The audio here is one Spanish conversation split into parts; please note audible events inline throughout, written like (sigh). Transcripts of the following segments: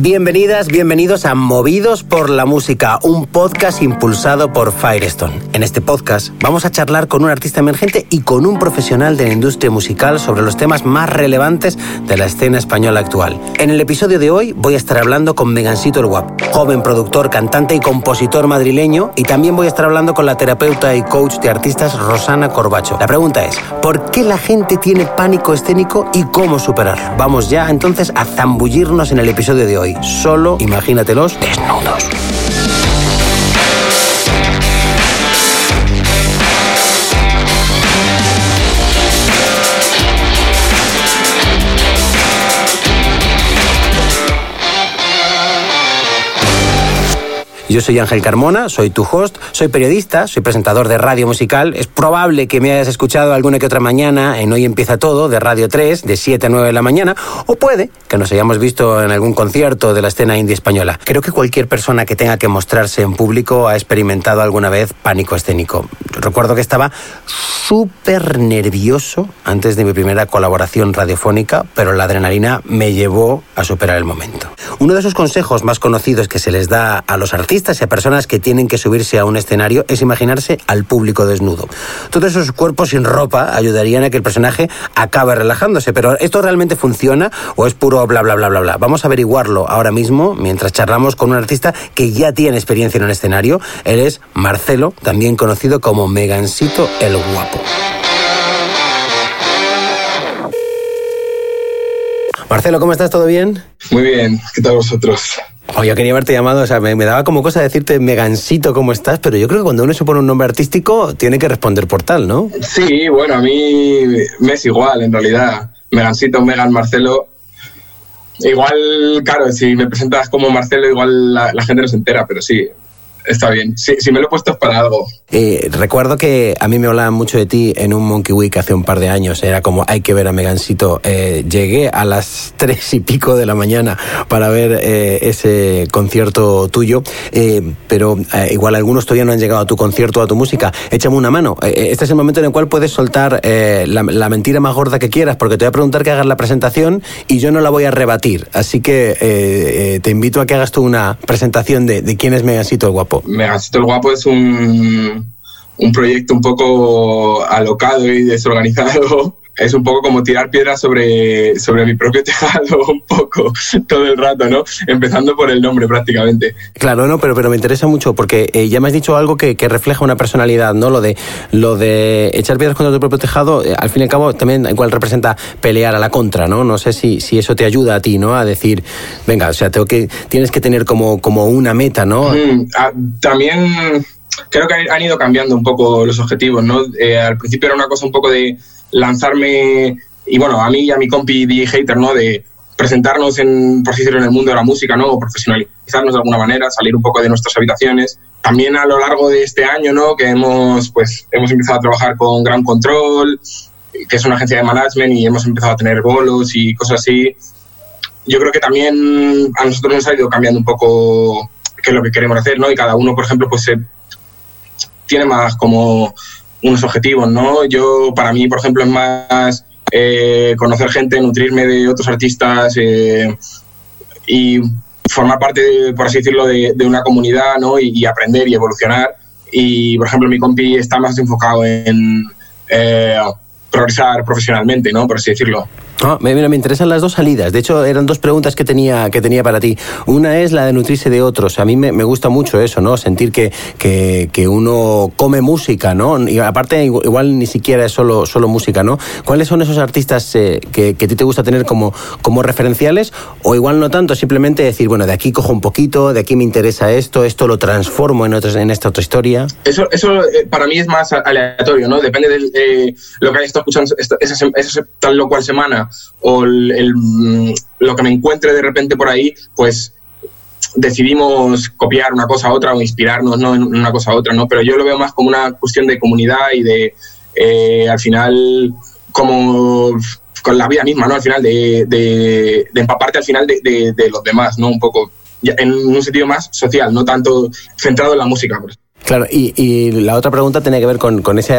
Bienvenidas, bienvenidos a Movidos por la Música, un podcast impulsado por Firestone. En este podcast vamos a charlar con un artista emergente y con un profesional de la industria musical sobre los temas más relevantes de la escena española actual. En el episodio de hoy voy a estar hablando con Megancito el Guap, joven productor, cantante y compositor madrileño, y también voy a estar hablando con la terapeuta y coach de artistas Rosana Corbacho. La pregunta es, ¿por qué la gente tiene pánico escénico y cómo superarlo? Vamos ya entonces a zambullirnos en el episodio de hoy. Solo imagínatelos desnudos. Yo soy Ángel Carmona, soy tu host, soy periodista, soy presentador de radio musical. Es probable que me hayas escuchado alguna que otra mañana en Hoy Empieza Todo, de Radio 3, de 7 a 9 de la mañana, o puede que nos hayamos visto en algún concierto de la escena indie española. Creo que cualquier persona que tenga que mostrarse en público ha experimentado alguna vez pánico escénico. Recuerdo que estaba súper nervioso antes de mi primera colaboración radiofónica, pero la adrenalina me llevó a superar el momento. Uno de esos consejos más conocidos que se les da a los artistas y a personas que tienen que subirse a un escenario es imaginarse al público desnudo. Todos esos cuerpos sin ropa ayudarían a que el personaje acabe relajándose, pero ¿esto realmente funciona o es puro bla bla bla bla bla? Vamos a averiguarlo ahora mismo mientras charlamos con un artista que ya tiene experiencia en un escenario. Él es Marcelo, también conocido como Megancito el Guapo. Marcelo, ¿cómo estás? ¿Todo bien? Muy bien, ¿qué tal vosotros? Oh, yo quería haberte llamado, o sea, me, daba como cosa decirte Megancito, ¿cómo estás? Pero yo creo que cuando uno se pone un nombre artístico, tiene que responder por tal, ¿no? Sí, bueno, a mí me es igual, en realidad. Megancito, Megan, Marcelo. Igual, claro, si me presentas como Marcelo, igual la, gente no se entera, pero sí, está bien. Si, si, me lo he puesto es para algo. Eh, recuerdo que a mí me hablaban mucho de ti en un Monkey Week hace un par de años. Era como, hay que ver a Megancito. Eh, llegué a las (laughs) tres y pico de la mañana para ver eh, ese concierto tuyo, eh, pero eh, igual algunos todavía no han llegado a tu concierto, a tu música. Échame una mano. Eh, este es el momento en el cual puedes soltar la, la, mentira más gorda que quieras, porque te voy a preguntar que hagas la presentación y yo no la voy a rebatir. Así que te invito a que hagas tú una presentación de, de quién es Megancito el guapo. Megancito el Guapo es un, un proyecto un poco alocado y desorganizado (laughs) es un poco como tirar piedras sobre, sobre mi propio (laughs) tejado, un poco, todo el rato, ¿no? Empezando por el nombre prácticamente. Claro, no, pero, pero me interesa mucho porque eh, ya me has dicho algo que, que, refleja una personalidad, ¿no? Lo de, lo de echar piedras contra tu propio tejado, eh, al fin y al cabo también igual representa pelear a la contra, ¿no? No sé si, si eso te ayuda a ti, ¿no? A decir, venga, o sea, tengo que, tienes que tener como, como una meta, ¿no? Mm, ah, también creo que han ido cambiando un poco los objetivos, ¿no? Eh, al principio era una cosa un poco de lanzarme, y bueno, a mí y a mi compi DJ Hater, ¿no? De presentarnos en, por así decirlo, en el mundo de la música, ¿no? O profesionalizarnos de alguna manera, salir un poco de nuestras habitaciones. También a lo largo de este año, ¿no? Que hemos, pues, hemos empezado a trabajar con Gran Control, que es una agencia de management, y hemos empezado a tener bolos y cosas así. Yo creo que también a nosotros nos ha ido cambiando un poco qué es lo que queremos hacer, ¿no? Y cada uno, por ejemplo, pues se, tiene más como unos objetivos, ¿no? Yo, para mí, por ejemplo, es más eh, conocer gente, nutrirme de otros artistas eh, y formar parte, por así decirlo, de, una comunidad, ¿no? Y, y, aprender y evolucionar. Y, por ejemplo, mi compi está más enfocado en eh, progresar profesionalmente, ¿no? Por así decirlo. Ah, mira, me interesan las dos salidas. De hecho, eran dos preguntas que tenía, que tenía para ti. Una es la de nutrirse de otros. A mí me, me gusta mucho eso, ¿no? Sentir que, que, que, uno come música, ¿no? Y aparte, igual ni siquiera es solo, solo música, ¿no? ¿Cuáles son esos artistas eh, que, que a ti te gusta tener como, como referenciales? O igual no tanto, simplemente decir, bueno, de aquí cojo un poquito, de aquí me interesa esto, esto lo transformo en, otros, en esta otra historia. Eso, eso eh, para mí es más aleatorio, ¿no? Depende de eh, lo que hayas estado escuchando esa, tal o cual semana o el, el, lo que me encuentre de repente por ahí, pues decidimos copiar una cosa a otra o inspirarnos ¿no? en una cosa a otra, ¿no? Pero yo lo veo más como una cuestión de comunidad y de, eh, al final, como con la vida misma, ¿no? Al final, de, de, empaparte al final de, de, los demás, ¿no? Un poco, en un sentido más social, no tanto centrado en la música. Claro, y, la otra pregunta tenía que ver con, con, ese,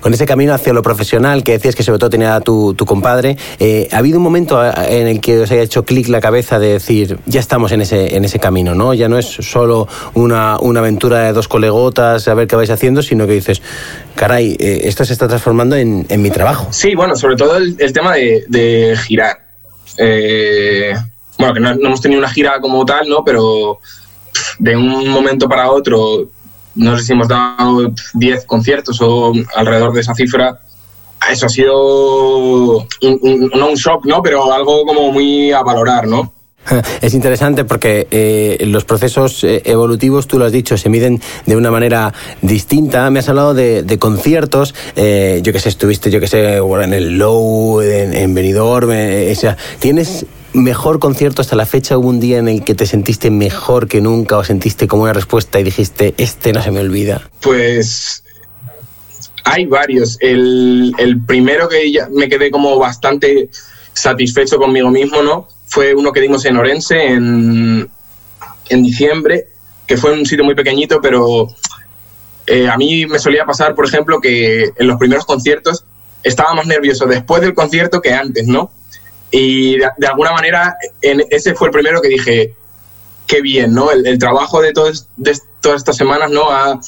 con ese camino hacia lo profesional que decías que sobre todo tenía tu, tu compadre. Eh, ¿Ha habido un momento en el que os haya hecho clic la cabeza de decir, ya estamos en ese, en ese camino, ¿no? Ya no es solo una, una aventura de dos colegotas a ver qué vais haciendo, sino que dices, caray, eh, esto se está transformando en, en, mi trabajo. Sí, bueno, sobre todo el, tema de, de girar. Eh, bueno, que no, no hemos tenido una gira como tal, ¿no? Pero de un momento para otro no sé si hemos dado 10 conciertos o alrededor de esa cifra. Eso ha sido un, no un shock, ¿no? Pero algo como muy a valorar, ¿no? (laughs) Es interesante porque eh, los procesos eh, evolutivos, tú lo has dicho, se miden de una manera distinta. Me has hablado de, conciertos, eh, yo que sé, estuviste, yo que sé, en el Low, en, en Benidorm, ¿tienes mejor concierto hasta la fecha? ¿Hubo un día en el que te sentiste mejor que nunca o sentiste como una respuesta y dijiste, este no se me olvida? Pues hay varios. El, primero que ya me quedé como bastante satisfecho conmigo mismo, ¿no? Fue uno que dimos en Orense en, en diciembre, que fue un sitio muy pequeñito, pero eh, a mí me solía pasar, por ejemplo, que en los primeros conciertos estaba más nervioso después del concierto que antes, ¿no? Y de, alguna manera, en, ese fue el primero que dije, qué bien, ¿no? El, trabajo de, de todas estas semanas, ¿no? Ha,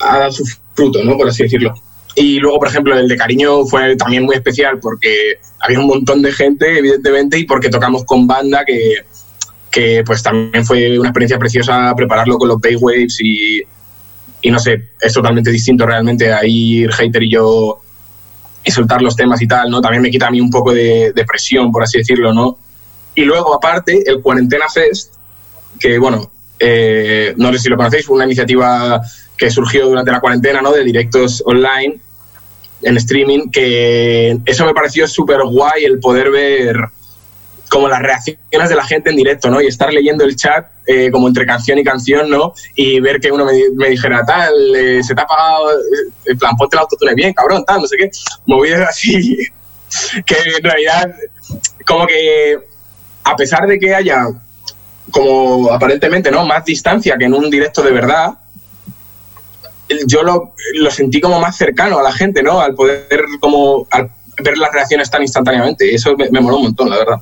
dado su fruto, ¿no? Por así decirlo. Y luego, por ejemplo, el de cariño fue también muy especial porque había un montón de gente, evidentemente, y porque tocamos con banda que, que pues también fue una experiencia preciosa prepararlo con los Bay Waves y, y no sé, es totalmente distinto realmente a ir Hater y yo y soltar los temas y tal, ¿no? También me quita a mí un poco de, presión, por así decirlo, ¿no? Y luego, aparte, el Cuarentena Fest, que, bueno, eh, no sé si lo conocéis, fue una iniciativa que surgió durante la cuarentena, ¿no? De directos online, en streaming, que eso me pareció súper guay el poder ver como las reacciones de la gente en directo, ¿no? Y estar leyendo el chat eh, como entre canción y canción, ¿no? Y ver que uno me, dijera, tal, eh, se te ha pagado, eh, en plan, ponte el autotune bien, cabrón, tal, no sé qué. Movidas así, (laughs) que en realidad, como que, a pesar de que haya, como aparentemente, ¿no? Más distancia que en un directo de verdad, yo lo, lo sentí como más cercano a la gente, ¿no? Al poder, como, al ver las reacciones tan instantáneamente. Eso me, me moló un montón, la verdad.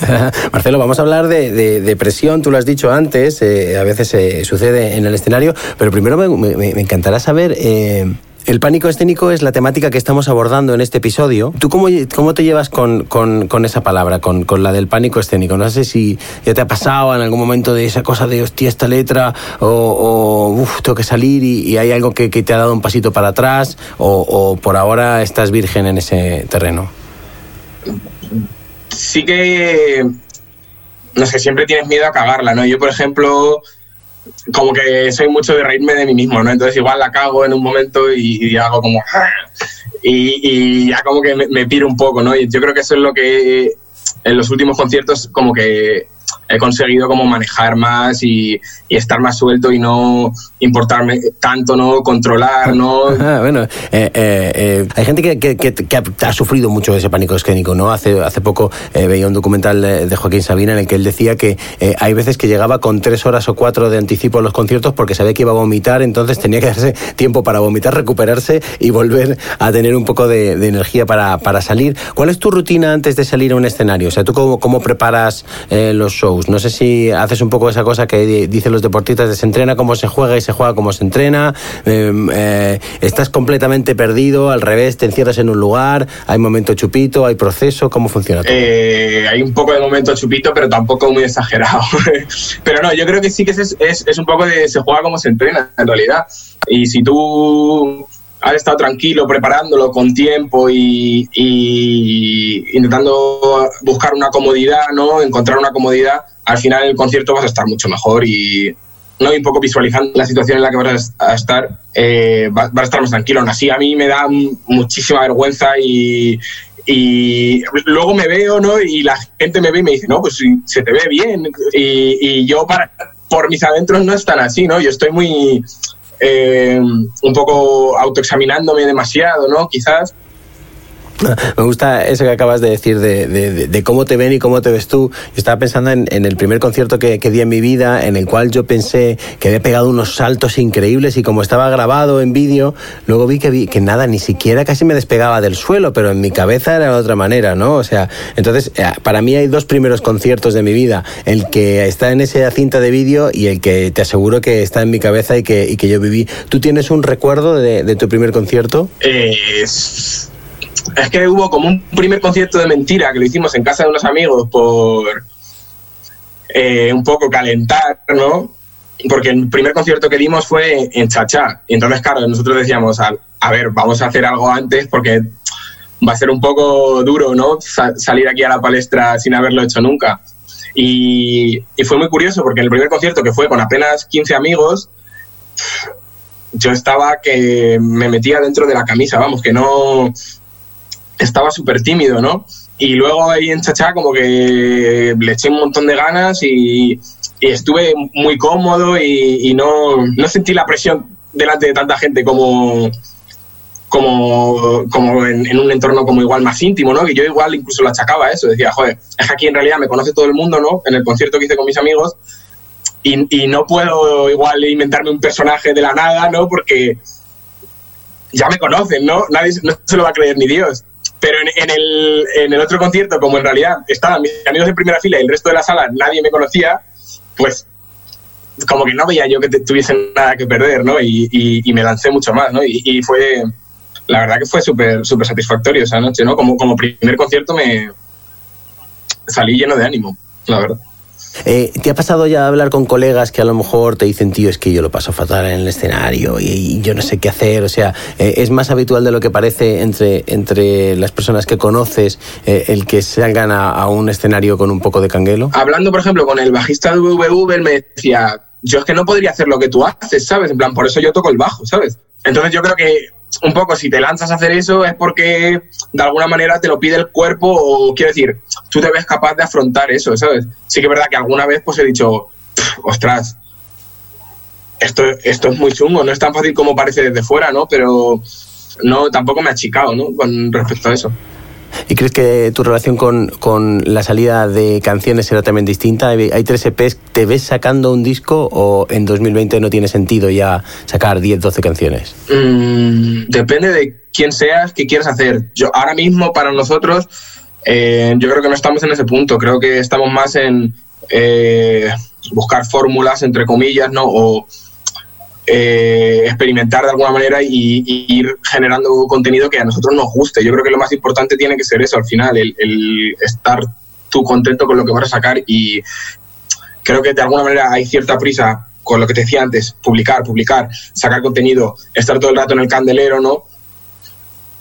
(laughs) Marcelo, vamos a hablar de, presión, tú lo has dicho antes, eh, a veces eh, sucede en el escenario, pero primero me, encantará saber... Eh, el pánico escénico es la temática que estamos abordando en este episodio. ¿Tú cómo, cómo te llevas con, con, esa palabra, con, con, la del pánico escénico? No sé si ya te ha pasado en algún momento de esa cosa de, hostia, esta letra, o, o uf, tengo que salir y, hay algo que, te ha dado un pasito para atrás, o por ahora estás virgen en ese terreno sí que, no sé, siempre tienes miedo a cagarla, ¿no? Yo, por ejemplo, como que soy mucho de reírme de mí mismo, ¿no? Entonces igual la cago en un momento y, hago como... Y, ya como que me, me, piro un poco, ¿no? Y yo creo que eso es lo que en los últimos conciertos como que he conseguido como manejar más y, estar más suelto y no importarme tanto, ¿no? Controlar, ¿no? (laughs) bueno, eh, eh, eh, hay gente que, ha, sufrido mucho ese pánico escénico, ¿no? Hace, hace poco veía un documental de, Joaquín Sabina en el que él decía que hay veces que llegaba con tres horas o cuatro de anticipo a los conciertos porque sabía que iba a vomitar, entonces tenía que darse tiempo para vomitar, recuperarse y volver a tener un poco de, energía para, para, salir. ¿Cuál es tu rutina antes de salir a un escenario? O sea, ¿tú cómo, cómo preparas los shows? No sé si haces un poco esa cosa que dicen los deportistas de se entrena como se juega y se juega como se entrena. Em, eh, estás completamente perdido, al revés, te encierras en un lugar, hay momento chupito, hay proceso, ¿cómo funciona? Eh, hay un poco de momento chupito, pero tampoco muy exagerado. (laughs) pero no, yo creo que sí que es, es, un poco de se juega como se entrena, en realidad. Y si tú has estado tranquilo preparándolo con tiempo y, y, intentando buscar una comodidad, ¿no? Encontrar una comodidad, al final el concierto vas a estar mucho mejor y, ¿no? un poco visualizando la situación en la que vas a estar, eh, vas, a estar más tranquilo. Aún así, a mí me da muchísima vergüenza y, y luego me veo, ¿no? Y la gente me ve y me dice, no, pues se te ve bien. Y, y yo, para, por mis adentros, no es tan así, ¿no? Yo estoy muy, eh, un poco autoexaminándome demasiado, ¿no? Quizás (laughs) Me gusta eso que acabas de decir de, cómo te ven y cómo te ves tú. Yo estaba pensando en, el primer concierto que, di en mi vida, en el cual yo pensé que había pegado unos saltos increíbles y como estaba grabado en vídeo, luego vi que, nada, ni siquiera casi me despegaba del suelo, pero en mi cabeza era de otra manera, ¿no? O sea, entonces, eh, para mí hay dos primeros conciertos de mi vida, el que está en esa cinta de vídeo y el que te aseguro que está en mi cabeza y que, yo viví. ¿Tú tienes un recuerdo de, tu primer concierto? Es es que hubo como un primer concierto de mentira que lo hicimos en casa de unos amigos por eh, un poco calentar, ¿no? Porque el primer concierto que dimos fue en Chachá. Y entonces, claro, nosotros decíamos, a, ver, vamos a hacer algo antes porque va a ser un poco duro, ¿no? salir aquí a la palestra sin haberlo hecho nunca. Y, y, fue muy curioso porque en el primer concierto, que fue con apenas 15 amigos, yo estaba que me metía dentro de la camisa, vamos, que no, estaba súper tímido, ¿no? Y luego ahí en Chachá como que le eché un montón de ganas y, estuve muy cómodo y, no, no, sentí la presión delante de tanta gente como, como, como en, un entorno como igual más íntimo, ¿no? Que yo igual incluso lo achacaba eso, decía, joder, es aquí en realidad me conoce todo el mundo, ¿no? En el concierto que hice con mis amigos y, y no puedo igual inventarme un personaje de la nada, ¿no? Porque ya me conocen, ¿no? Nadie no se lo va a creer ni Dios. Pero en, el, en el otro concierto, como en realidad estaban mis amigos en primera fila y el resto de la sala nadie me conocía, pues como que no veía yo que tuviesen nada que perder, ¿no? Y, y, me lancé mucho más, ¿no? Y, y fue, la verdad que fue súper súper satisfactorio esa noche, ¿no? Como, como primer concierto me salí lleno de ánimo, la verdad. Eh, ¿Te ha pasado ya hablar con colegas que a lo mejor te dicen, tío, es que yo lo paso fatal en el escenario y, yo no sé qué hacer? O sea, eh, ¿es más habitual de lo que parece entre, entre las personas que conoces eh, el que salgan a, un escenario con un poco de canguelo? Hablando, por ejemplo, con el bajista de VVV, él me decía, yo es que no podría hacer lo que tú haces, ¿sabes? En plan, por eso yo toco el bajo, ¿sabes? Entonces yo creo que un poco si te lanzas a hacer eso es porque de alguna manera te lo pide el cuerpo o quiero decir, tú te ves capaz de afrontar eso, ¿sabes? Sí que es verdad que alguna vez pues he dicho, ostras, esto, esto es muy chungo, no es tan fácil como parece desde fuera, ¿no? Pero no, tampoco me ha achicado, ¿no? Con respecto a eso. ¿Y crees que tu relación con, con, la salida de canciones será también distinta? ¿Hay tres EPs? ¿Te ves sacando un disco o en 2020 no tiene sentido ya sacar 10, 12 canciones? Mm, depende de quién seas, qué quieres hacer. Yo ahora mismo para nosotros eh, yo creo que no estamos en ese punto. Creo que estamos más en eh, buscar fórmulas, entre comillas, ¿no? Eh, experimentar de alguna manera y, ir generando contenido que a nosotros nos guste. Yo creo que lo más importante tiene que ser eso al final, el, estar tú contento con lo que vas a sacar y creo que de alguna manera hay cierta prisa con lo que te decía antes, publicar, publicar, sacar contenido, estar todo el rato en el candelero, ¿no?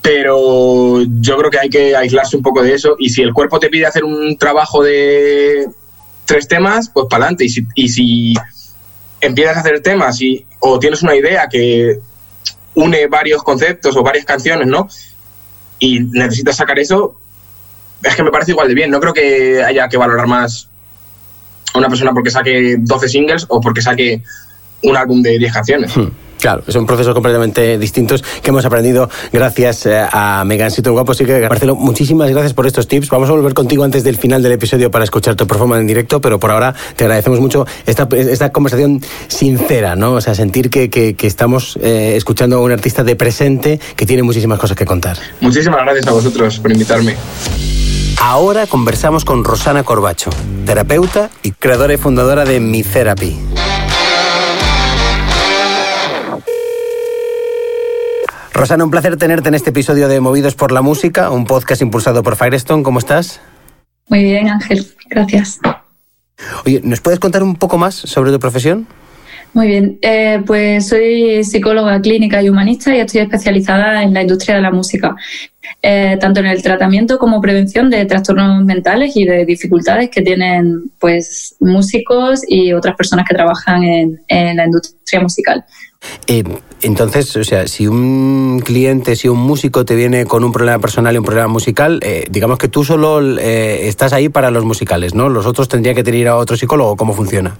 Pero yo creo que hay que aislarse un poco de eso y si el cuerpo te pide hacer un trabajo de tres temas, pues para adelante. Y si, y si empiezas a hacer temas y, o tienes una idea que une varios conceptos o varias canciones, ¿no? Y necesitas sacar eso, es que me parece igual de bien. No creo que haya que valorar más a una persona porque saque 12 singles o porque saque un álbum de 10 canciones. Hmm. Claro, son procesos completamente distintos que hemos aprendido gracias eh, a Megan Sito Guapo. Así que, Marcelo, muchísimas gracias por estos tips. Vamos a volver contigo antes del final del episodio para escuchar tu performance en directo, pero por ahora te agradecemos mucho esta, esta conversación sincera, ¿no? O sea, sentir que, que, estamos eh, escuchando a un artista de presente que tiene muchísimas cosas que contar. Muchísimas gracias a vosotros por invitarme. Ahora conversamos con Rosana Corbacho, terapeuta y creadora y fundadora de Mi Therapy. Rosana, un placer tenerte en este episodio de Movidos por la Música, un podcast impulsado por Firestone. ¿Cómo estás? Muy bien, Ángel. Gracias. Oye, ¿nos puedes contar un poco más sobre tu profesión? Muy bien, eh, pues soy psicóloga clínica y humanista y estoy especializada en la industria de la música, eh, tanto en el tratamiento como prevención de trastornos mentales y de dificultades que tienen pues músicos y otras personas que trabajan en, la industria musical. Eh, entonces, o sea, si un cliente, si un músico te viene con un problema personal y un problema musical, digamos que tú solo estás ahí para los musicales, ¿no? Los otros tendrían que tener a otro psicólogo. ¿Cómo funciona?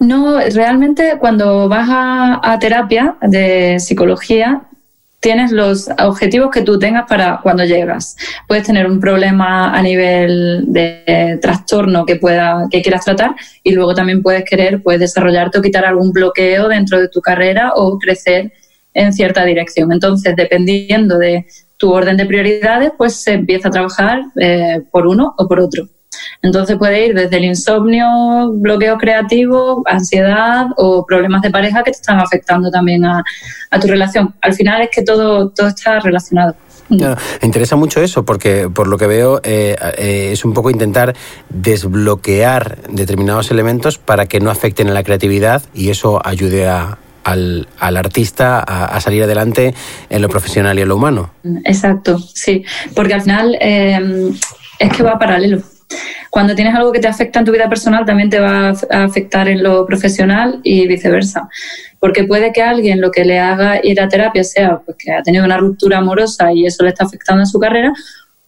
No, realmente cuando vas a, terapia de psicología, tienes los objetivos que tú tengas para cuando llegas. Puedes tener un problema a nivel de trastorno que pueda que quieras tratar y luego también puedes querer pues desarrollarte o quitar algún bloqueo dentro de tu carrera o crecer en cierta dirección. Entonces, dependiendo de tu orden de prioridades, pues se empieza a trabajar eh, por uno o por otro. Entonces puede ir desde el insomnio, bloqueo creativo, ansiedad o problemas de pareja que te están afectando también a, tu relación. Al final es que todo, todo está relacionado. me interesa mucho eso porque por lo que veo eh, eh, es un poco intentar desbloquear determinados elementos para que no afecten a la creatividad y eso ayude a, al, artista a, salir adelante en lo profesional y en lo humano. Exacto, sí, porque al final eh, es que va paralelo. Cuando tienes algo que te afecta en tu vida personal, también te va a afectar en lo profesional y viceversa. Porque puede que alguien lo que le haga ir a terapia sea pues, que ha tenido una ruptura amorosa y eso le está afectando en su carrera,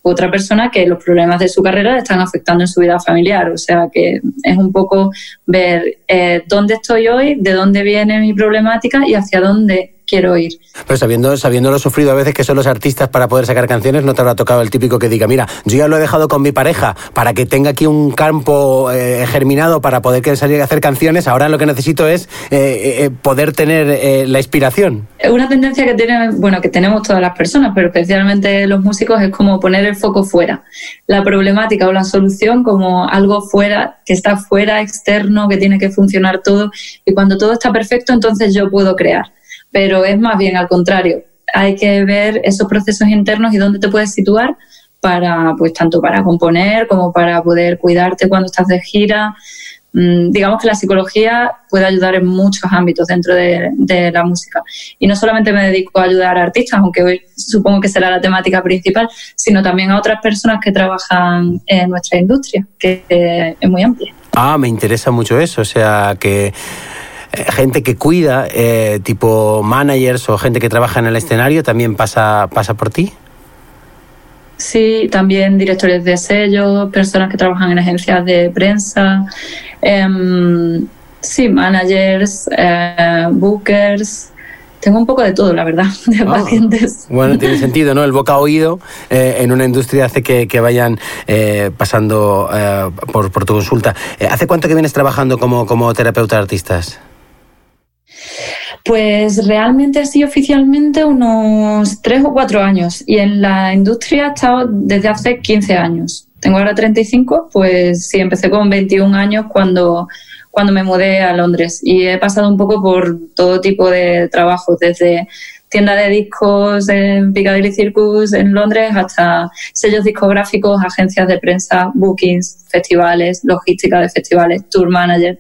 otra persona que los problemas de su carrera le están afectando en su vida familiar. O sea que es un poco ver eh, dónde estoy hoy, de dónde viene mi problemática y hacia dónde quiero ir. Pero sabiendo, sabiéndolo sufrido a veces que son los artistas para poder sacar canciones, no te habrá tocado el típico que diga, mira, yo ya lo he dejado con mi pareja para que tenga aquí un campo eh, germinado para poder que salir a hacer canciones, ahora lo que necesito es eh, eh, poder tener la inspiración. Una tendencia que tiene, bueno, que tenemos todas las personas, pero especialmente los músicos es como poner el foco fuera. La problemática o la solución como algo fuera, que está fuera, externo, que tiene que funcionar todo. Y cuando todo está perfecto, entonces yo puedo crear pero es más bien al contrario. Hay que ver esos procesos internos y dónde te puedes situar para, pues, tanto para componer como para poder cuidarte cuando estás de gira. Mm, digamos que la psicología puede ayudar en muchos ámbitos dentro de, la música. Y no solamente me dedico a ayudar a artistas, aunque hoy supongo que será la temática principal, sino también a otras personas que trabajan en nuestra industria, que es muy amplia. Ah, me interesa mucho eso. O sea, que eh, gente que cuida, eh, tipo managers o gente que trabaja en el escenario, también pasa, pasa por ti. Sí, también directores de sellos, personas que trabajan en agencias de prensa, em, sí, managers, eh, bookers, tengo un poco de todo, la verdad, (laughs) de ah. pacientes. Bueno, tiene (laughs) sentido, ¿no? El boca oído en una industria hace que, vayan pasando por, por, tu consulta. ¿Hace cuánto que vienes trabajando como, como terapeuta de artistas? Pues realmente así oficialmente unos tres o cuatro años. Y en la industria he estado desde hace 15 años. Tengo ahora 35, pues sí, empecé con 21 años cuando, cuando me mudé a Londres. Y he pasado un poco por todo tipo de trabajos, desde tienda de discos en Piccadilly Circus en Londres hasta sellos discográficos, agencias de prensa, bookings, festivales, logística de festivales, tour manager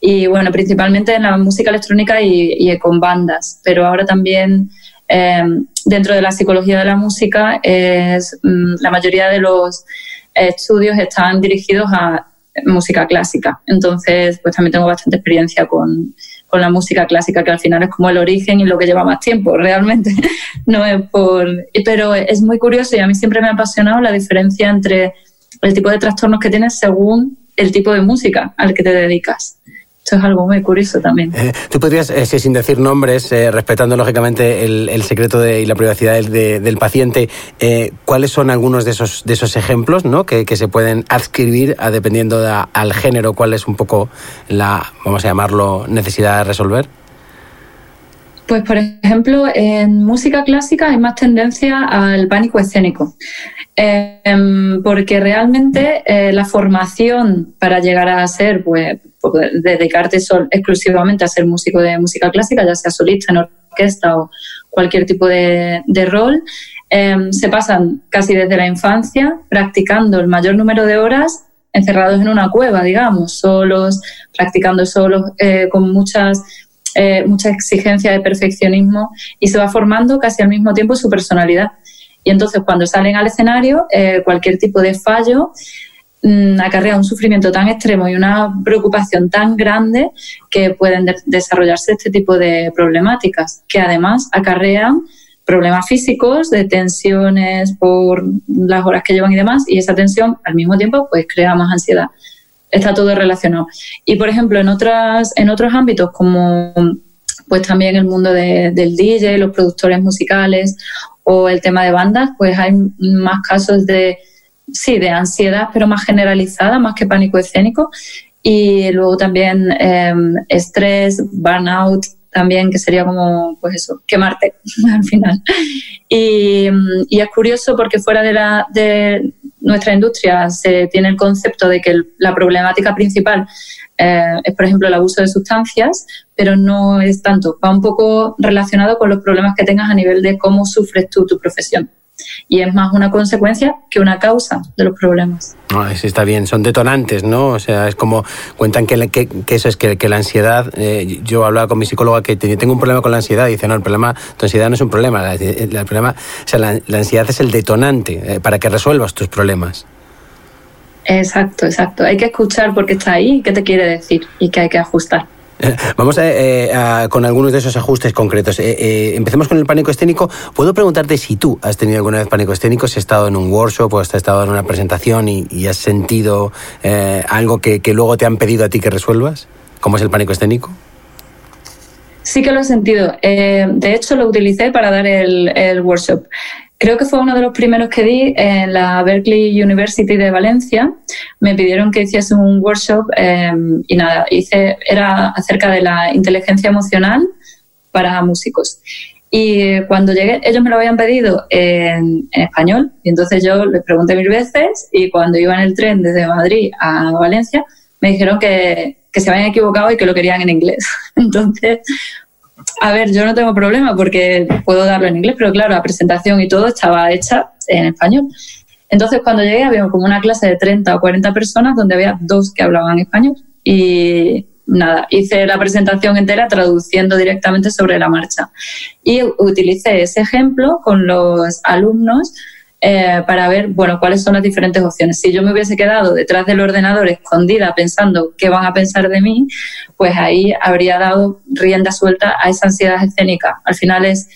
y bueno, principalmente en la música electrónica y, con bandas, pero ahora también eh, dentro de la psicología de la música es, mm, la mayoría de los estudios están dirigidos a música clásica, entonces pues también tengo bastante experiencia con, con la música clásica, que al final es como el origen y lo que lleva más tiempo, (laughs) realmente. no es por. Pero es muy curioso y a mí siempre me ha apasionado la diferencia entre el tipo de trastornos que tienes según el tipo de música al que te dedicas. Esto es algo muy curioso también. Eh, Tú podrías, eh, sin decir nombres, eh, respetando lógicamente el, secreto de, y la privacidad del, paciente, ¿cuáles son algunos de esos, de esos ejemplos ¿no? que, se pueden adscribir a, dependiendo al género, cuál es un poco la, vamos a llamarlo, necesidad de resolver? Pues, por ejemplo, en música clásica hay más tendencia al pánico escénico, em, porque realmente la formación para llegar a ser pues, dedicarte exclusivamente a ser músico de música clásica, ya sea solista en orquesta o cualquier tipo de, rol, em, se pasan casi desde la infancia practicando el mayor número de horas encerrados en una cueva, digamos, solos, practicando solos, eh, con muchas, eh, mucha exigencia de perfeccionismo y se va formando casi al mismo tiempo su personalidad. Y entonces cuando salen al escenario, eh, cualquier tipo de fallo Mm, acarrea un sufrimiento tan extremo y una preocupación tan grande que pueden desarrollarse este tipo de problemáticas, que además acarrean problemas físicos, de tensiones por las horas que llevan y demás, y esa tensión al mismo tiempo pues crea más ansiedad. Está todo relacionado. Y por ejemplo, en otras, en otros ámbitos como pues también el mundo del DJ, los productores musicales o el tema de bandas, pues hay más casos de, sí, de ansiedad, pero más generalizada, más que pánico escénico. Y luego también em, estrés, burnout, también que sería como, pues eso, quemarte (laughs) al final. Y, y, es curioso porque fuera de, la, de nuestra industria se tiene el concepto de que la problemática principal eh, es, por ejemplo, el abuso de sustancias, pero no es tanto. Va un poco relacionado con los problemas que tengas a nivel de cómo sufres tú tu profesión. Y es más una consecuencia que una causa de los problemas. Ah, sí, está bien, son detonantes, ¿no? O sea, es como cuentan que, que, eso es que, que la ansiedad. Eh, yo hablaba con mi psicóloga que tengo un problema con la ansiedad y dice, no, el problema, tu ansiedad no es un problema, el, problema, o sea, la, ansiedad es el detonante eh, para que resuelvas tus problemas. Exacto, exacto. Hay que escuchar porque está ahí y qué te quiere decir y que hay que ajustar. (laughs) Vamos eh, a, con algunos de esos ajustes concretos. Eh, eh, empecemos con el pánico escénico. ¿Puedo preguntarte si tú has tenido alguna vez pánico escénico, si has estado en un workshop o has estado en una presentación y, has sentido algo que, luego te han pedido a ti que resuelvas? ¿Cómo es el pánico escénico? Sí que lo he sentido. de hecho, lo utilicé para dar el workshop. Creo que fue uno de los primeros que di en la Berkeley University de Valencia. Me pidieron que hiciese un workshop em, y nada, hice, era acerca de la inteligencia emocional para músicos. Y cuando llegué, ellos me lo habían pedido en, español, y entonces yo les pregunté mil veces, y cuando iba en el tren desde Madrid a Valencia, me dijeron que, que se habían equivocado y que lo querían en inglés. (laughs) Entonces, a ver, yo no tengo problema porque puedo darlo en inglés, pero claro, la presentación y todo estaba hecha en español. Entonces, cuando llegué, había como una clase de 30 o 40 personas donde había dos que hablaban español. Y nada, hice la presentación entera traduciendo directamente sobre la marcha. Y utilicé ese ejemplo con los alumnos eh, para ver, bueno, cuáles son las diferentes opciones. Si yo me hubiese quedado detrás del ordenador escondida pensando qué van a pensar de mí, pues ahí habría dado rienda suelta a esa ansiedad escénica. Al final es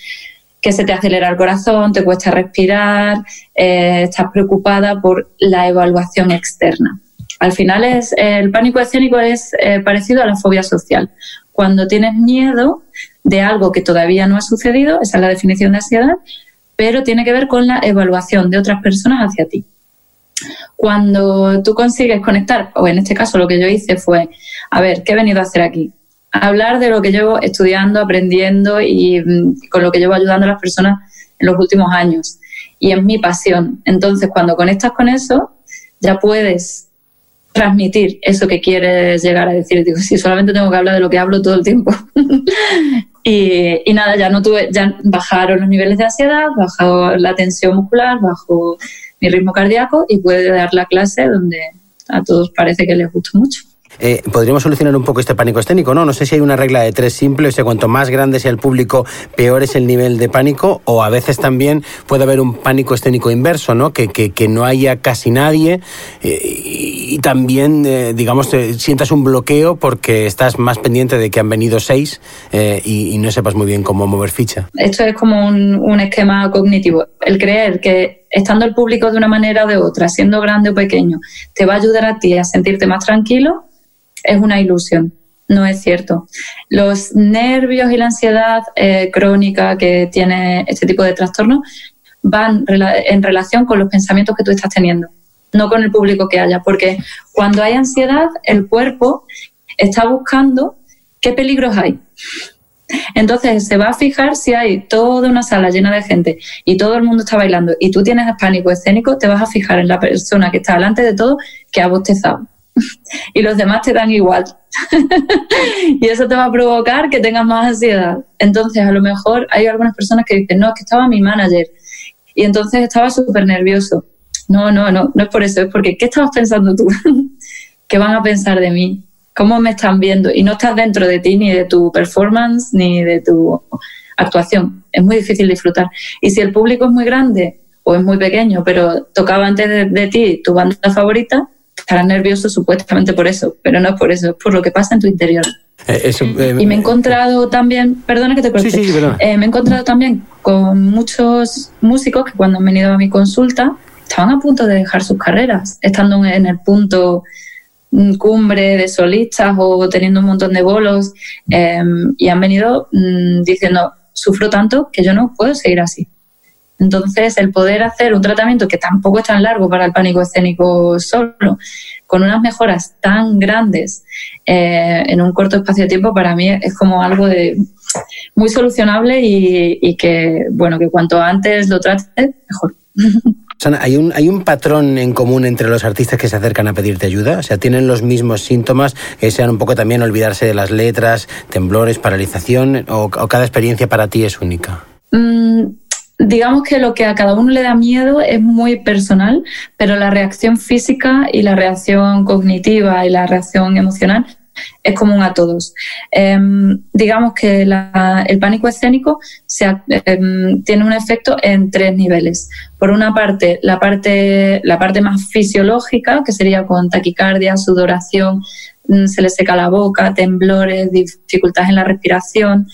que se te acelera el corazón, te cuesta respirar, eh, estás preocupada por la evaluación externa. Al final es el pánico escénico es eh, parecido a la fobia social. Cuando tienes miedo de algo que todavía no ha sucedido, esa es la definición de ansiedad, pero tiene que ver con la evaluación de otras personas hacia ti. Cuando tú consigues conectar, o en este caso lo que yo hice fue, a ver, ¿qué he venido a hacer aquí? hablar de lo que llevo estudiando, aprendiendo y mm, con lo que llevo ayudando a las personas en los últimos años. Y es mi pasión. Entonces, cuando conectas con eso, ya puedes transmitir eso que quieres llegar a decir. Digo, si solamente tengo que hablar de lo que hablo todo el tiempo. (laughs) Y, nada, ya no tuve, ya bajaron los niveles de ansiedad, bajó la tensión muscular, bajó mi ritmo cardíaco y pude dar la clase donde a todos parece que les gustó mucho. Eh, podríamos solucionar un poco este pánico escénico, ¿no? No sé si hay una regla de tres simple, o sea, cuanto más grande sea el público, peor es el nivel de pánico, o a veces también puede haber un pánico escénico inverso, ¿no? Que, que, no haya casi nadie eh, y, también, eh, digamos, sientas un bloqueo porque estás más pendiente de que han venido seis y, no sepas muy bien cómo mover ficha. Esto es como un, un esquema cognitivo, el creer que estando el público de una manera o de otra, siendo grande o pequeño, te va a ayudar a ti a sentirte más tranquilo es una ilusión, no es cierto. Los nervios y la ansiedad eh, crónica que tiene este tipo de trastorno van en relación con los pensamientos que tú estás teniendo, no con el público que haya, porque cuando hay ansiedad, el cuerpo está buscando qué peligros hay. Entonces se va a fijar si hay toda una sala llena de gente y todo el mundo está bailando y tú tienes pánico escénico, te vas a fijar en la persona que está delante de todo que ha bostezado (laughs) y los demás te dan igual. (laughs) y eso te va a provocar que tengas más ansiedad. Entonces, a lo mejor hay algunas personas que dicen, no, es que estaba mi manager y entonces estaba súper nervioso. No, no, no, no es por eso, es porque ¿qué estabas pensando tú? (laughs) ¿Qué van a pensar de mí? ¿Cómo me están viendo? Y no estás dentro de ti, ni de tu performance, ni de tu actuación. Es muy difícil disfrutar. Y si el público es muy grande o es muy pequeño, pero tocaba antes de, de ti tu banda favorita, estarás nervioso supuestamente por eso, pero no es por eso, es por lo que pasa en tu interior. Eh, eh, y me he encontrado también, perdona que te corte, eh, me he encontrado también con muchos músicos que cuando han venido a mi consulta estaban a punto de dejar sus carreras, estando en el punto mm, cumbre de solistas o teniendo un montón de bolos em, y han venido mm, diciendo, sufro tanto que yo no puedo seguir así. Entonces, el poder hacer un tratamiento que tampoco es tan largo para el pánico escénico solo, con unas mejoras tan grandes eh, en un corto espacio de tiempo, para mí es como algo de muy solucionable y, que, bueno, que cuanto antes lo trate, mejor. (laughs) ¿hay un, ¿hay un patrón en común entre los artistas que se acercan a pedirte ayuda? O sea, ¿tienen los mismos síntomas que sean un poco también olvidarse de las letras, temblores, paralización o, cada experiencia para ti es única? Mm, digamos que lo que a cada uno le da miedo es muy personal, pero la reacción física y la reacción cognitiva y la reacción emocional es común a todos. Em, digamos que el pánico escénico em, tiene un efecto en tres niveles. Por una parte la, parte, la parte más fisiológica, que sería con taquicardia, sudoración, mm, se le seca la boca, temblores, dificultades en la respiración,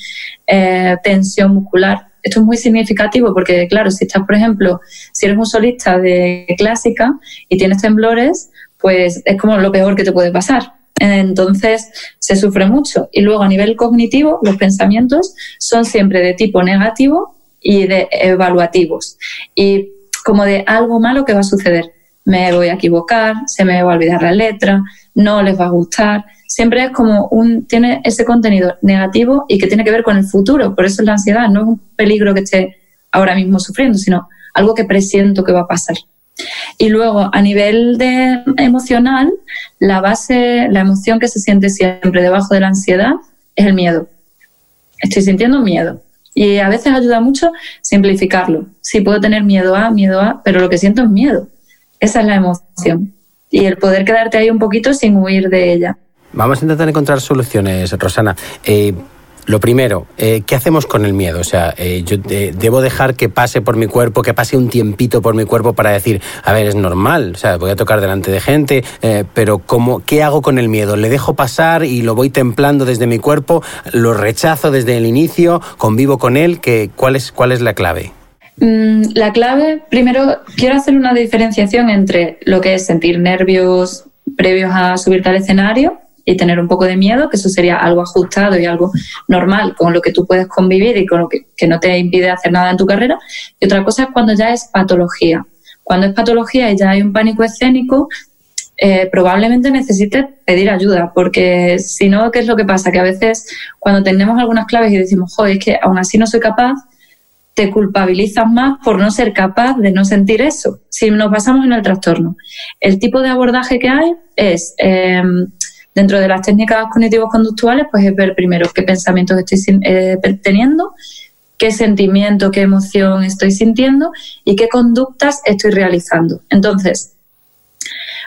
eh, tensión muscular esto es muy significativo porque, claro, si estás, por ejemplo, si eres un solista de clásica y tienes temblores, pues es como lo peor que te puede pasar. Entonces se sufre mucho. Y luego a nivel cognitivo, los pensamientos son siempre de tipo negativo y de evaluativos. Y como de algo malo que va a suceder. Me voy a equivocar, se me va a olvidar la letra, no les va a gustar siempre es como un, tiene ese contenido negativo y que tiene que ver con el futuro. Por eso es la ansiedad, no es un peligro que esté ahora mismo sufriendo, sino algo que presiento que va a pasar. Y luego, a nivel de emocional, la base, la emoción que se siente siempre debajo de la ansiedad es el miedo. Estoy sintiendo miedo. Y a veces ayuda mucho simplificarlo. Sí, puedo tener miedo a, miedo a, pero lo que siento es miedo. Esa es la emoción. Y el poder quedarte ahí un poquito sin huir de ella. Vamos a intentar encontrar soluciones, Rosana. Eh, lo primero, eh, ¿qué hacemos con el miedo? O sea, eh, yo debo dejar que pase por mi cuerpo, que pase un tiempito por mi cuerpo para decir, a ver, es normal, o sea, voy a tocar delante de gente, pero ¿cómo, ¿qué hago con el miedo? ¿Le dejo pasar y lo voy templando desde mi cuerpo? ¿Lo rechazo desde el inicio? ¿Convivo con él? ¿Qué, cuál, es, ¿Cuál es la clave? Mm, la clave, primero, quiero hacer una diferenciación entre lo que es sentir nervios previos a subirte al escenario y tener un poco de miedo, que eso sería algo ajustado y algo normal con lo que tú puedes convivir y con lo que, no te impide hacer nada en tu carrera. Y otra cosa es cuando ya es patología. Cuando es patología y ya hay un pánico escénico, eh, probablemente necesites pedir ayuda, porque si no, ¿qué es lo que pasa? Que a veces cuando tenemos algunas claves y decimos, joder, es que aún así no soy capaz, te culpabilizas más por no ser capaz de no sentir eso. Si nos basamos en el trastorno, el tipo de abordaje que hay es em, Dentro de las técnicas cognitivos conductuales, pues es ver primero qué pensamientos estoy eh, teniendo, qué sentimiento, qué emoción estoy sintiendo y qué conductas estoy realizando. Entonces,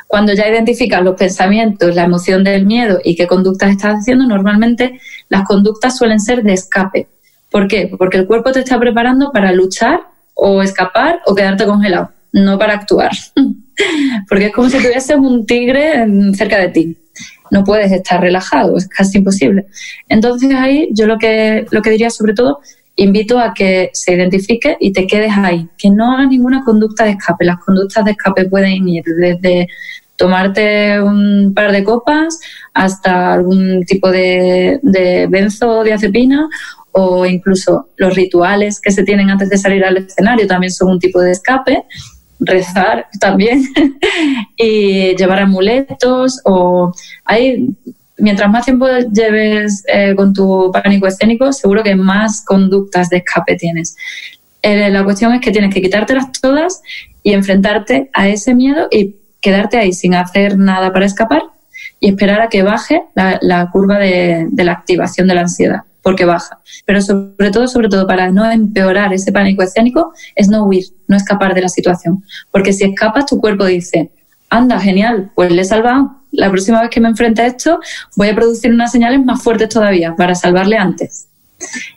cuando ya identificas los pensamientos, la emoción del miedo y qué conductas estás haciendo, normalmente las conductas suelen ser de escape. ¿Por qué? Porque el cuerpo te está preparando para luchar o escapar o quedarte congelado, no para actuar. (laughs) Porque es como si tuvieses un tigre cerca de ti no puedes estar relajado, es casi imposible. Entonces ahí yo lo que, lo que diría sobre todo, invito a que se identifique y te quedes ahí, que no hagas ninguna conducta de escape. Las conductas de escape pueden ir desde tomarte un par de copas hasta algún tipo de, de benzodiazepina o incluso los rituales que se tienen antes de salir al escenario también son un tipo de escape rezar también (laughs) y llevar amuletos o hay mientras más tiempo lleves eh, con tu pánico escénico, seguro que más conductas de escape tienes. Eh, la cuestión es que tienes que quitártelas todas y enfrentarte a ese miedo y quedarte ahí sin hacer nada para escapar y esperar a que baje la, curva de la activación de la ansiedad porque baja. Pero sobre todo, sobre todo para no empeorar ese pánico escénico, es no huir, no escapar de la situación. Porque si escapas, tu cuerpo dice, anda, genial, pues le he salvado. La próxima vez que me enfrente a esto, voy a producir unas señales más fuertes todavía para salvarle antes.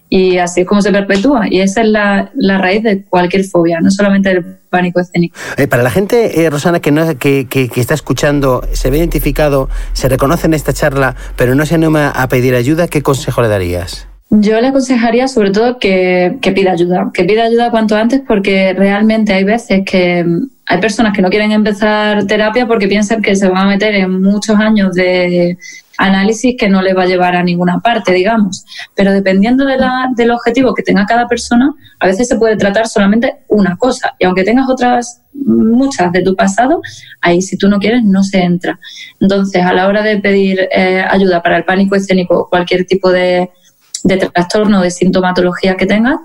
Y así es como se perpetúa. Y esa es la, raíz de cualquier fobia, no solamente del pánico escénico. Eh, para la gente, eh, Rosana, que, no, que, que, está escuchando, se ve identificado, se reconoce en esta charla, pero no se anima a pedir ayuda, ¿qué consejo le darías? Yo le aconsejaría sobre todo que, que, pida ayuda, que pida ayuda cuanto antes porque realmente hay veces que mm, hay personas que no quieren empezar terapia porque piensan que se van a meter en muchos años de análisis que no les va a llevar a ninguna parte, digamos. Pero dependiendo de la, del objetivo que tenga cada persona, a veces se puede tratar solamente una cosa. Y aunque tengas otras muchas de tu pasado, ahí si tú no quieres no se entra. Entonces, a la hora de pedir eh, ayuda para el pánico escénico o cualquier tipo de, de trastorno, de sintomatología que tengas,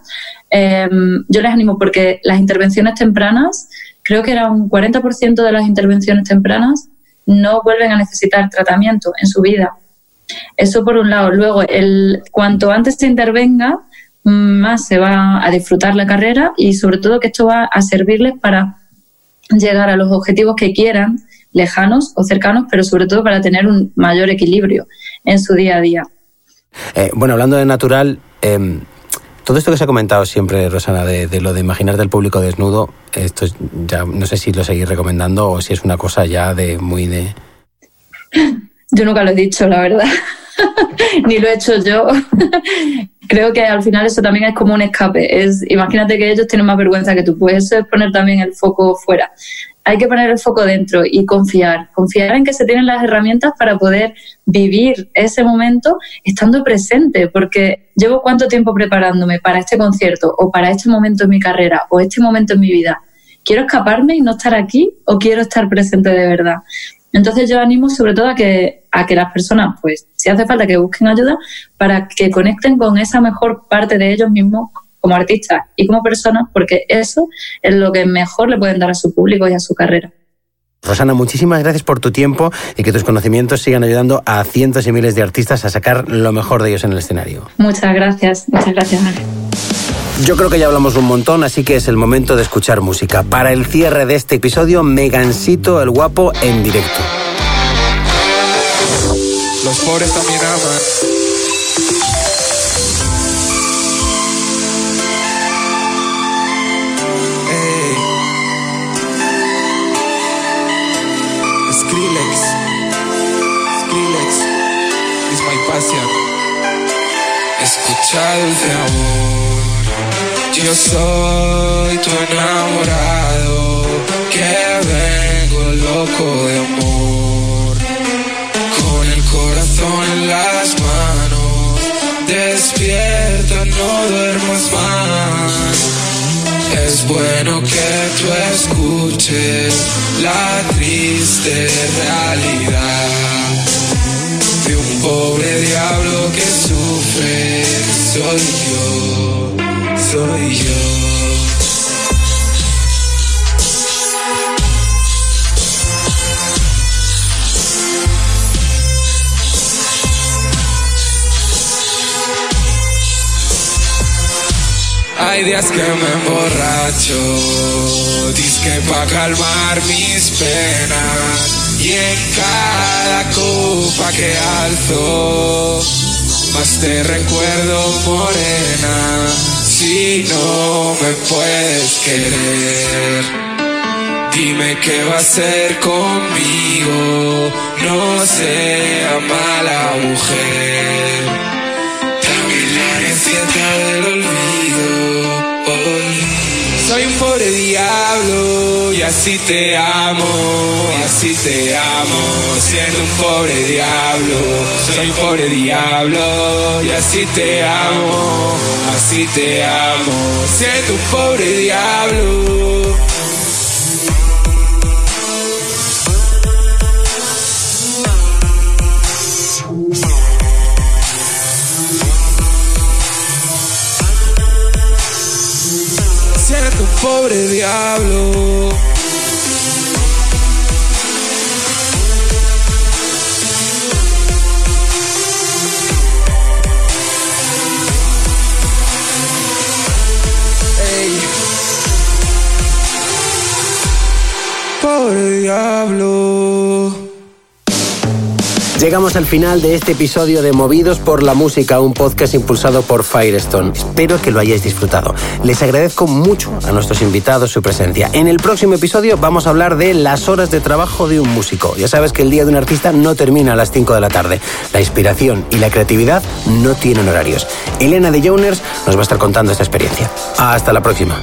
em, yo les animo porque las intervenciones tempranas, creo que era un 40% de las intervenciones tempranas no vuelven a necesitar tratamiento en su vida. Eso por un lado. Luego, el, cuanto antes se intervenga, más se va a disfrutar la carrera y sobre todo que esto va a servirles para llegar a los objetivos que quieran, lejanos o cercanos, pero sobre todo para tener un mayor equilibrio en su día a día. Eh, bueno, hablando de natural, em, todo esto que se ha comentado siempre, Rosana, de, lo de imaginar del público desnudo, esto ya no sé si lo seguís recomendando o si es una cosa ya de muy de... (laughs) Yo nunca lo he dicho, la verdad. (laughs) Ni lo he hecho yo. (laughs) Creo que al final eso también es como un escape. Es, imagínate que ellos tienen más vergüenza que tú. Pues eso es poner también el foco fuera hay que poner el foco dentro y confiar, confiar en que se tienen las herramientas para poder vivir ese momento estando presente, porque llevo cuánto tiempo preparándome para este concierto o para este momento en mi carrera o este momento en mi vida. ¿Quiero escaparme y no estar aquí o quiero estar presente de verdad? Entonces yo animo sobre todo a que, a que las personas, pues si hace falta que busquen ayuda, para que conecten con esa mejor parte de ellos mismos como artista y como persona, porque eso es lo que mejor le pueden dar a su público y a su carrera. Rosana, muchísimas gracias por tu tiempo y que tus conocimientos sigan ayudando a cientos y miles de artistas a sacar lo mejor de ellos en el escenario. Muchas gracias, muchas gracias, Yo creo que ya hablamos un montón, así que es el momento de escuchar música. Para el cierre de este episodio, Megancito el Guapo en directo. Los pobres también aman. De amor. Yo soy tu enamorado, que vengo loco de amor. Con el corazón en las manos, despierta, no duermas más. Es bueno que tú escuches la triste realidad pobre diablo que sufre. Soy yo, soy yo. Hay días que me emborracho, disque pa' calmar mis penas y en cada copa que alzo, más te recuerdo morena, si no me puedes querer. Dime qué va a hacer conmigo, no sea mala mujer. También la del olvido. Pobre diablo y así te amo, y así te amo, siendo un pobre diablo. Soy un pobre diablo y así te amo, así te amo, siendo un pobre diablo. Pobre diablo. Pobre diablo. Llegamos al final de este episodio de Movidos por la Música, un podcast impulsado por Firestone. Espero que lo hayáis disfrutado. Les agradezco mucho a nuestros invitados su presencia. En el próximo episodio vamos a hablar de las horas de trabajo de un músico. Ya sabes que el día de un artista no termina a las 5 de la tarde. La inspiración y la creatividad no tienen horarios. Elena de Jones nos va a estar contando esta experiencia. Hasta la próxima.